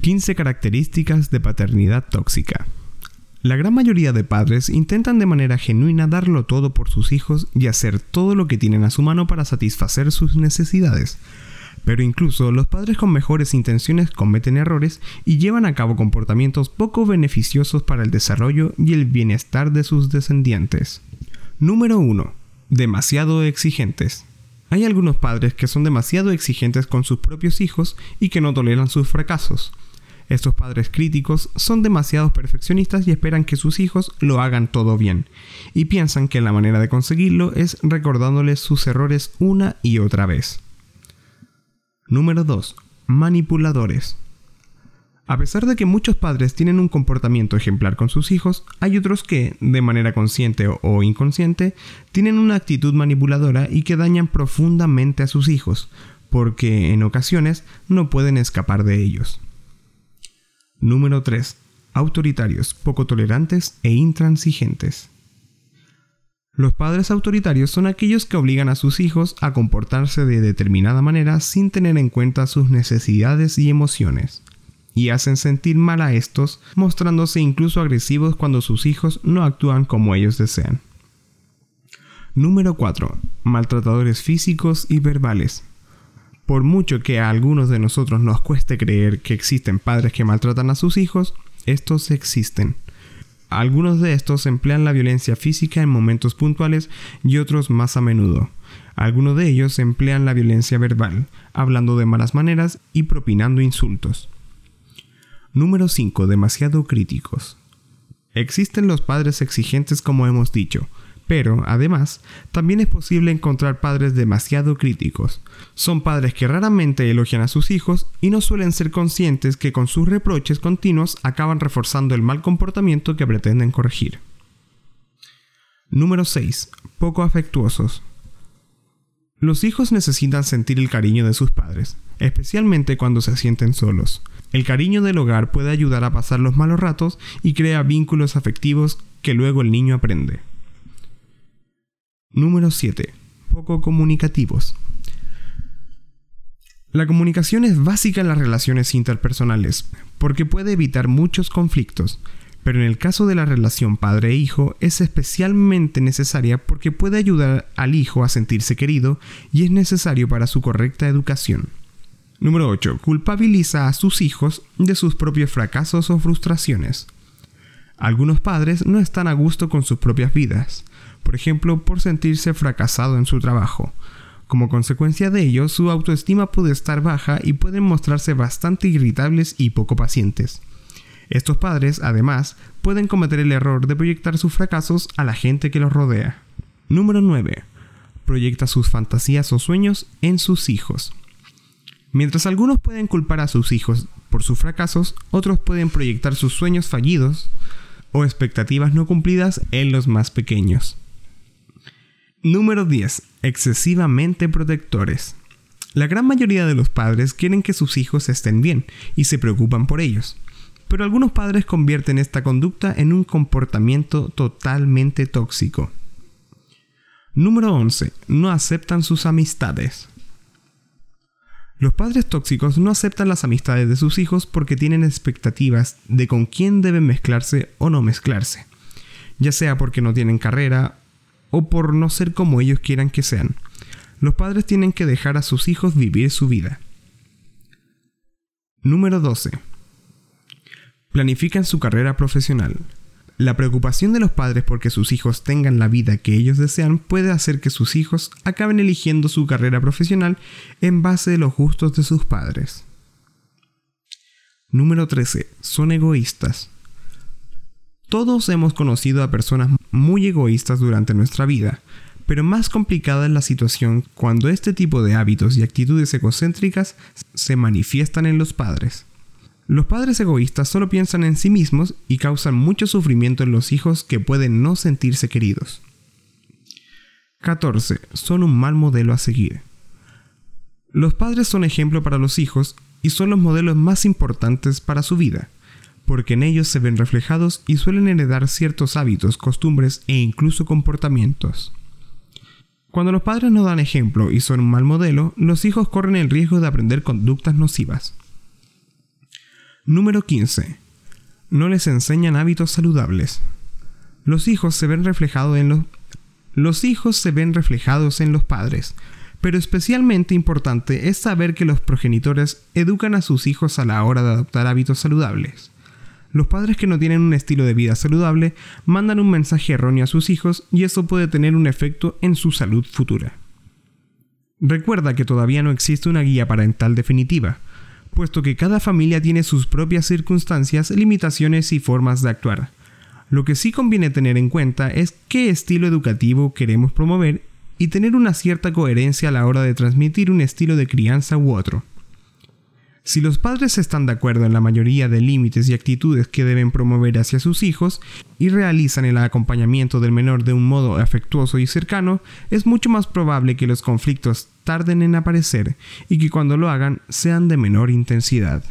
15 características de paternidad tóxica. La gran mayoría de padres intentan de manera genuina darlo todo por sus hijos y hacer todo lo que tienen a su mano para satisfacer sus necesidades. Pero incluso los padres con mejores intenciones cometen errores y llevan a cabo comportamientos poco beneficiosos para el desarrollo y el bienestar de sus descendientes. Número 1. Demasiado exigentes. Hay algunos padres que son demasiado exigentes con sus propios hijos y que no toleran sus fracasos. Estos padres críticos son demasiado perfeccionistas y esperan que sus hijos lo hagan todo bien, y piensan que la manera de conseguirlo es recordándoles sus errores una y otra vez. Número 2. Manipuladores. A pesar de que muchos padres tienen un comportamiento ejemplar con sus hijos, hay otros que, de manera consciente o inconsciente, tienen una actitud manipuladora y que dañan profundamente a sus hijos, porque en ocasiones no pueden escapar de ellos. Número 3. Autoritarios, poco tolerantes e intransigentes. Los padres autoritarios son aquellos que obligan a sus hijos a comportarse de determinada manera sin tener en cuenta sus necesidades y emociones, y hacen sentir mal a estos, mostrándose incluso agresivos cuando sus hijos no actúan como ellos desean. Número 4. Maltratadores físicos y verbales. Por mucho que a algunos de nosotros nos cueste creer que existen padres que maltratan a sus hijos, estos existen. Algunos de estos emplean la violencia física en momentos puntuales y otros más a menudo. Algunos de ellos emplean la violencia verbal, hablando de malas maneras y propinando insultos. Número 5. Demasiado críticos. Existen los padres exigentes como hemos dicho, pero, además, también es posible encontrar padres demasiado críticos. Son padres que raramente elogian a sus hijos y no suelen ser conscientes que con sus reproches continuos acaban reforzando el mal comportamiento que pretenden corregir. Número 6. Poco afectuosos. Los hijos necesitan sentir el cariño de sus padres, especialmente cuando se sienten solos. El cariño del hogar puede ayudar a pasar los malos ratos y crea vínculos afectivos que luego el niño aprende. Número 7. Poco comunicativos. La comunicación es básica en las relaciones interpersonales, porque puede evitar muchos conflictos, pero en el caso de la relación padre-hijo es especialmente necesaria porque puede ayudar al hijo a sentirse querido y es necesario para su correcta educación. Número 8. Culpabiliza a sus hijos de sus propios fracasos o frustraciones. Algunos padres no están a gusto con sus propias vidas, por ejemplo, por sentirse fracasado en su trabajo. Como consecuencia de ello, su autoestima puede estar baja y pueden mostrarse bastante irritables y poco pacientes. Estos padres, además, pueden cometer el error de proyectar sus fracasos a la gente que los rodea. Número 9. Proyecta sus fantasías o sueños en sus hijos. Mientras algunos pueden culpar a sus hijos por sus fracasos, otros pueden proyectar sus sueños fallidos o expectativas no cumplidas en los más pequeños. Número 10. Excesivamente protectores. La gran mayoría de los padres quieren que sus hijos estén bien y se preocupan por ellos, pero algunos padres convierten esta conducta en un comportamiento totalmente tóxico. Número 11. No aceptan sus amistades. Los padres tóxicos no aceptan las amistades de sus hijos porque tienen expectativas de con quién deben mezclarse o no mezclarse, ya sea porque no tienen carrera o por no ser como ellos quieran que sean. Los padres tienen que dejar a sus hijos vivir su vida. Número 12. Planifican su carrera profesional. La preocupación de los padres porque sus hijos tengan la vida que ellos desean puede hacer que sus hijos acaben eligiendo su carrera profesional en base de los gustos de sus padres. Número 13. Son egoístas. Todos hemos conocido a personas muy egoístas durante nuestra vida, pero más complicada es la situación cuando este tipo de hábitos y actitudes egocéntricas se manifiestan en los padres. Los padres egoístas solo piensan en sí mismos y causan mucho sufrimiento en los hijos que pueden no sentirse queridos. 14. Son un mal modelo a seguir. Los padres son ejemplo para los hijos y son los modelos más importantes para su vida porque en ellos se ven reflejados y suelen heredar ciertos hábitos, costumbres e incluso comportamientos. Cuando los padres no dan ejemplo y son un mal modelo, los hijos corren el riesgo de aprender conductas nocivas. Número 15. No les enseñan hábitos saludables. Los hijos se ven reflejados en los los hijos se ven reflejados en los padres, pero especialmente importante es saber que los progenitores educan a sus hijos a la hora de adoptar hábitos saludables. Los padres que no tienen un estilo de vida saludable mandan un mensaje erróneo a sus hijos y eso puede tener un efecto en su salud futura. Recuerda que todavía no existe una guía parental definitiva, puesto que cada familia tiene sus propias circunstancias, limitaciones y formas de actuar. Lo que sí conviene tener en cuenta es qué estilo educativo queremos promover y tener una cierta coherencia a la hora de transmitir un estilo de crianza u otro. Si los padres están de acuerdo en la mayoría de límites y actitudes que deben promover hacia sus hijos y realizan el acompañamiento del menor de un modo afectuoso y cercano, es mucho más probable que los conflictos tarden en aparecer y que cuando lo hagan sean de menor intensidad.